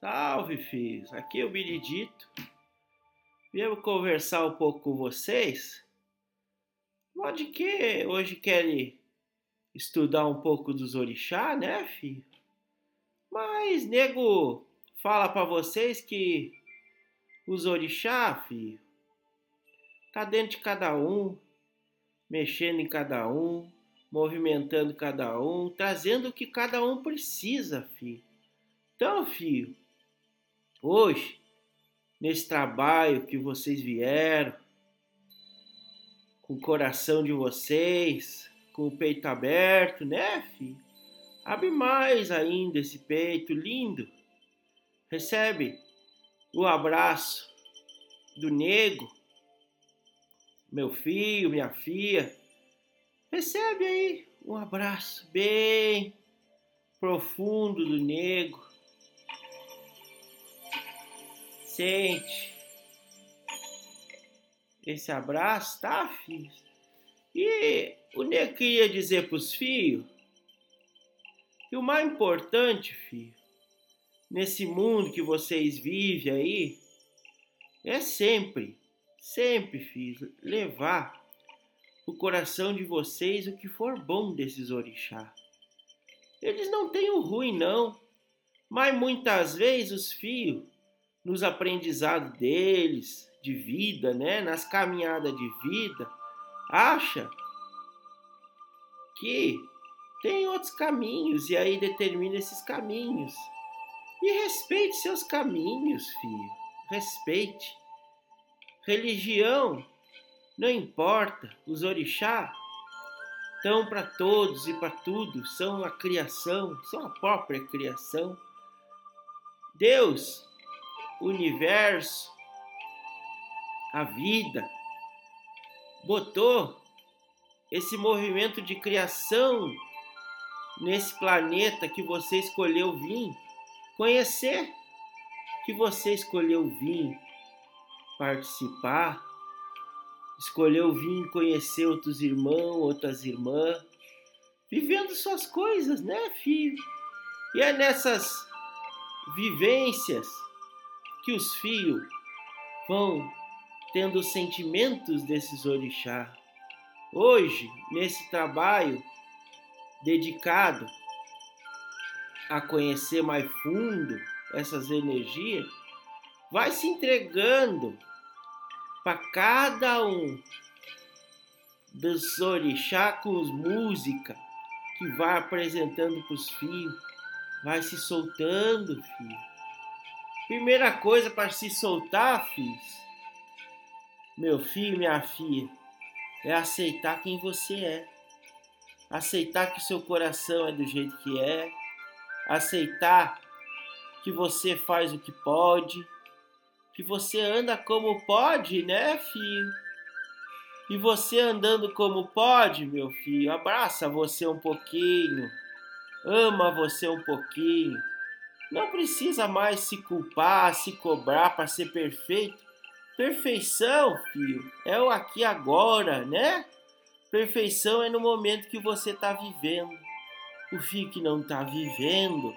Salve, filhos! Aqui é o Benedito. Viemos conversar um pouco com vocês. Pode que hoje querem estudar um pouco dos orixá, né, filho? Mas nego fala para vocês que os orixá, filho, tá dentro de cada um, mexendo em cada um, movimentando cada um, trazendo o que cada um precisa, filho. Então, filho, hoje, nesse trabalho que vocês vieram, com o coração de vocês, com o peito aberto, né, filho? Abre mais ainda esse peito lindo. Recebe o abraço do nego, meu filho, minha filha. Recebe aí um abraço bem profundo do nego. Sente esse abraço, tá, filho? E o nego queria dizer pros filhos que o mais importante, filho, nesse mundo que vocês vivem aí, é sempre, sempre, filho, levar o coração de vocês o que for bom desses orixá. Eles não têm o ruim, não, mas muitas vezes os filhos, nos aprendizados deles, de vida, né, nas caminhadas de vida, acha que tem outros caminhos e aí determina esses caminhos. E respeite seus caminhos, filho. Respeite. Religião não importa, os orixá estão para todos e para tudo, são a criação, são a própria criação. Deus, universo, a vida, botou esse movimento de criação nesse planeta que você escolheu vir, conhecer, que você escolheu vir participar, escolheu vir conhecer outros irmãos, outras irmãs, vivendo suas coisas, né, filho? E é nessas vivências que os filhos vão tendo sentimentos desses orixás. Hoje, nesse trabalho dedicado a conhecer mais fundo essas energias, vai se entregando para cada um dos orixá com música que vai apresentando para os filhos, vai se soltando, filho. Primeira coisa para se soltar, filhos, meu filho, minha filha, é aceitar quem você é. Aceitar que seu coração é do jeito que é. Aceitar que você faz o que pode. Que você anda como pode, né, filho? E você andando como pode, meu filho, abraça você um pouquinho, ama você um pouquinho. Não precisa mais se culpar, se cobrar para ser perfeito Perfeição, filho, é o aqui agora, né? Perfeição é no momento que você está vivendo. O filho que não está vivendo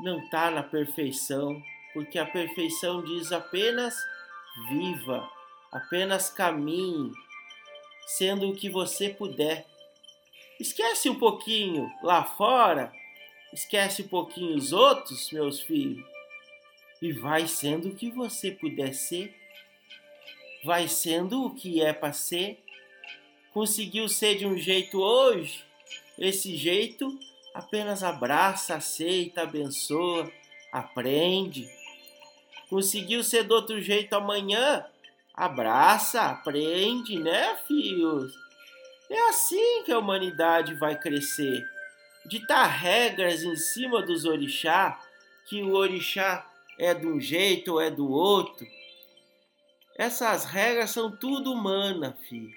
não está na perfeição, porque a perfeição diz apenas viva, apenas caminhe, sendo o que você puder. Esquece um pouquinho lá fora, esquece um pouquinho os outros, meus filhos, e vai sendo o que você puder ser, vai sendo o que é para ser. Conseguiu ser de um jeito hoje, esse jeito apenas abraça, aceita, abençoa, aprende. Conseguiu ser do outro jeito amanhã, abraça, aprende, né, filhos? É assim que a humanidade vai crescer. Ditar regras em cima dos orixá, que o orixá é de um jeito ou é do outro. Essas regras são tudo humana, filho.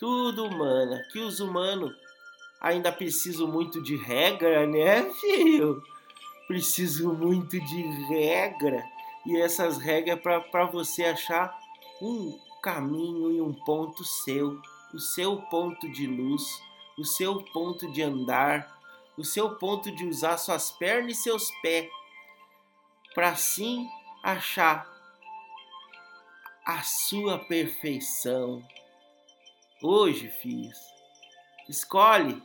Tudo humana. Que os humanos ainda precisam muito de regra, né, filho? Preciso muito de regra. E essas regras é para você achar um caminho e um ponto seu, o seu ponto de luz, o seu ponto de andar, o seu ponto de usar suas pernas e seus pés para assim achar a sua perfeição. Hoje, filhos, escolhe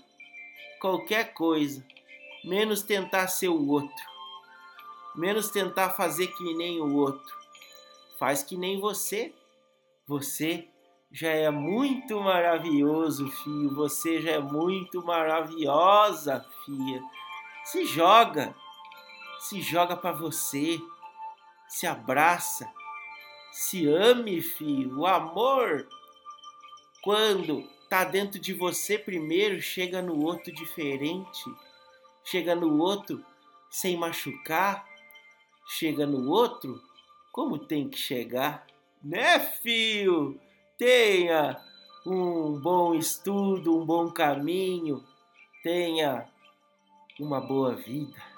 qualquer coisa, menos tentar ser o outro, menos tentar fazer que nem o outro. Faz que nem você. Você já é muito maravilhoso, filho. Você já é muito maravilhosa, filha. Se joga, se joga para você, se abraça, se ame, filho. O amor, quando tá dentro de você primeiro, chega no outro diferente, chega no outro sem machucar, chega no outro como tem que chegar, né, filho? Tenha um bom estudo, um bom caminho, tenha uma boa vida.